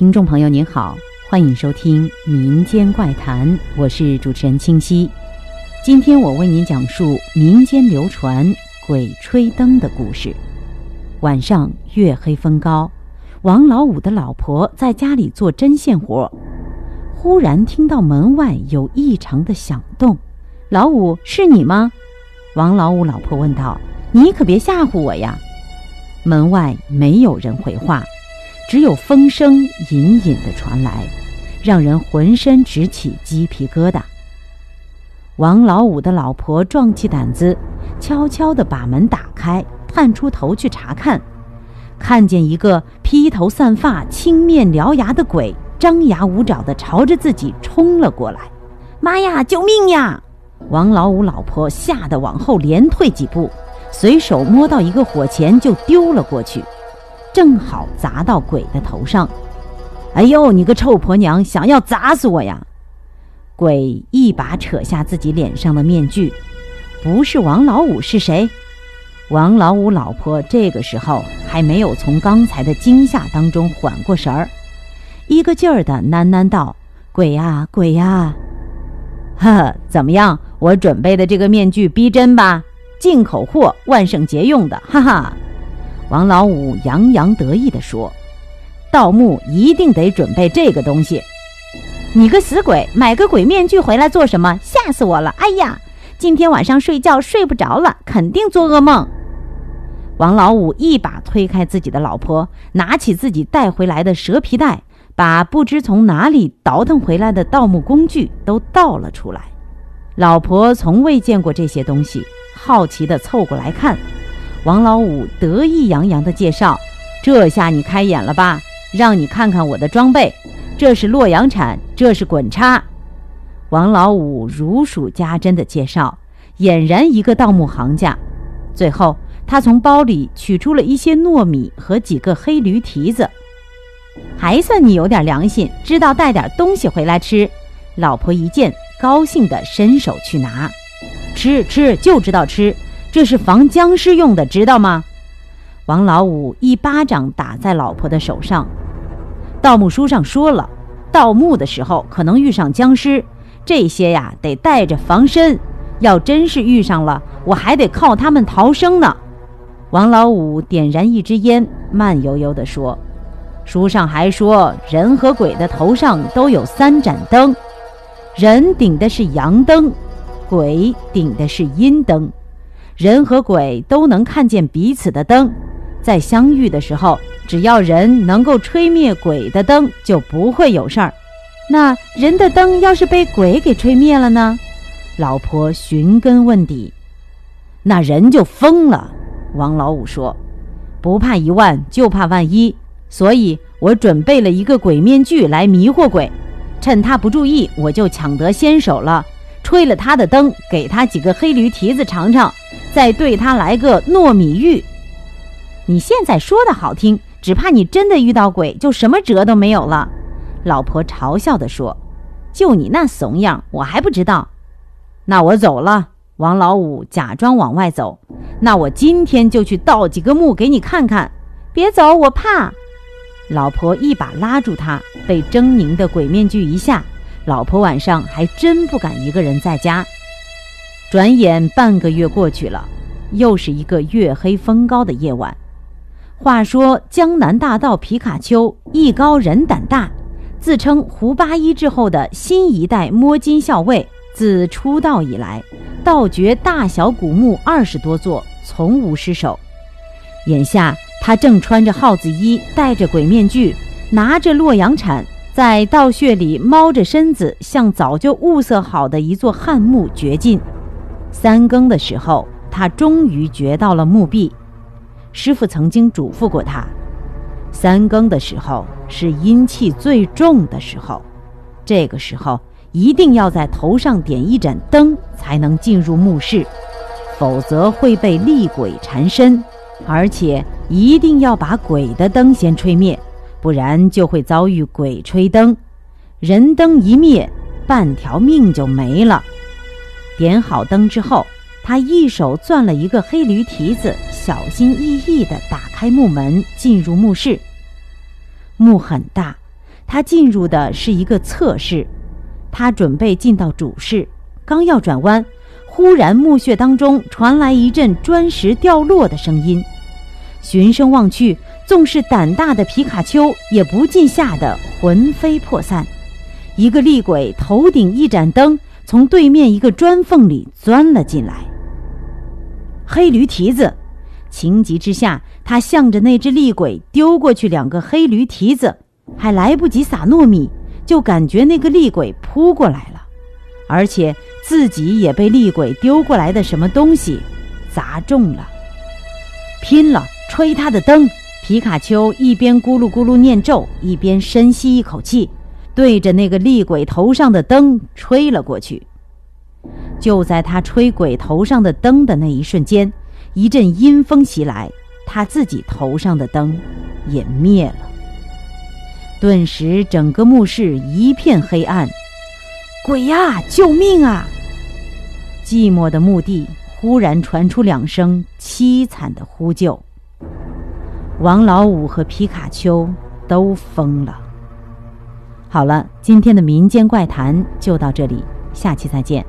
听众朋友您好，欢迎收听《民间怪谈》，我是主持人清溪。今天我为您讲述民间流传鬼吹灯的故事。晚上月黑风高，王老五的老婆在家里做针线活，忽然听到门外有异常的响动。老五，是你吗？王老五老婆问道。你可别吓唬我呀！门外没有人回话。只有风声隐隐的传来，让人浑身直起鸡皮疙瘩。王老五的老婆壮起胆子，悄悄地把门打开，探出头去查看，看见一个披头散发、青面獠牙的鬼，张牙舞爪地朝着自己冲了过来。妈呀！救命呀！王老五老婆吓得往后连退几步，随手摸到一个火钳就丢了过去。正好砸到鬼的头上，哎呦，你个臭婆娘，想要砸死我呀！鬼一把扯下自己脸上的面具，不是王老五是谁？王老五老婆这个时候还没有从刚才的惊吓当中缓过神儿，一个劲儿的喃喃道：“鬼呀，鬼呀！” 呵呵，怎么样？我准备的这个面具逼真吧？进口货，万圣节用的，哈哈。王老五洋洋得意地说：“盗墓一定得准备这个东西。你个死鬼，买个鬼面具回来做什么？吓死我了！哎呀，今天晚上睡觉睡不着了，肯定做噩梦。”王老五一把推开自己的老婆，拿起自己带回来的蛇皮袋，把不知从哪里倒腾回来的盗墓工具都倒了出来。老婆从未见过这些东西，好奇地凑过来看。王老五得意洋洋地介绍：“这下你开眼了吧？让你看看我的装备，这是洛阳铲，这是滚叉。”王老五如数家珍地介绍，俨然一个盗墓行家。最后，他从包里取出了一些糯米和几个黑驴蹄子，还算你有点良心，知道带点东西回来吃。老婆一见，高兴地伸手去拿，吃吃就知道吃。这是防僵尸用的，知道吗？王老五一巴掌打在老婆的手上。盗墓书上说了，盗墓的时候可能遇上僵尸，这些呀得带着防身。要真是遇上了，我还得靠他们逃生呢。王老五点燃一支烟，慢悠悠地说：“书上还说，人和鬼的头上都有三盏灯，人顶的是阳灯，鬼顶的是阴灯。”人和鬼都能看见彼此的灯，在相遇的时候，只要人能够吹灭鬼的灯，就不会有事儿。那人的灯要是被鬼给吹灭了呢？老婆寻根问底，那人就疯了。王老五说：“不怕一万，就怕万一，所以我准备了一个鬼面具来迷惑鬼，趁他不注意，我就抢得先手了。”吹了他的灯，给他几个黑驴蹄子尝尝，再对他来个糯米浴。你现在说的好听，只怕你真的遇到鬼，就什么辙都没有了。老婆嘲笑地说：“就你那怂样，我还不知道。”那我走了。王老五假装往外走。那我今天就去盗几个墓给你看看。别走，我怕。老婆一把拉住他，被狰狞的鬼面具一吓。老婆晚上还真不敢一个人在家。转眼半个月过去了，又是一个月黑风高的夜晚。话说江南大盗皮卡丘艺高人胆大，自称胡八一之后的新一代摸金校尉。自出道以来，盗掘大小古墓二十多座，从无失手。眼下他正穿着耗子衣，戴着鬼面具，拿着洛阳铲。在道穴里猫着身子，向早就物色好的一座汉墓掘进。三更的时候，他终于掘到了墓壁。师傅曾经嘱咐过他，三更的时候是阴气最重的时候，这个时候一定要在头上点一盏灯，才能进入墓室，否则会被厉鬼缠身，而且一定要把鬼的灯先吹灭。不然就会遭遇鬼吹灯，人灯一灭，半条命就没了。点好灯之后，他一手攥了一个黑驴蹄子，小心翼翼地打开木门，进入墓室。墓很大，他进入的是一个侧室，他准备进到主室，刚要转弯，忽然墓穴当中传来一阵砖石掉落的声音。循声望去，纵是胆大的皮卡丘也不禁吓得魂飞魄散。一个厉鬼头顶一盏灯，从对面一个砖缝里钻了进来。黑驴蹄子，情急之下，他向着那只厉鬼丢过去两个黑驴蹄子，还来不及撒糯米，就感觉那个厉鬼扑过来了，而且自己也被厉鬼丢过来的什么东西砸中了。拼了！吹他的灯！皮卡丘一边咕噜咕噜念咒，一边深吸一口气，对着那个厉鬼头上的灯吹了过去。就在他吹鬼头上的灯的那一瞬间，一阵阴风袭来，他自己头上的灯也灭了。顿时，整个墓室一片黑暗。鬼呀！救命啊！寂寞的墓地忽然传出两声凄惨的呼救。王老五和皮卡丘都疯了。好了，今天的民间怪谈就到这里，下期再见。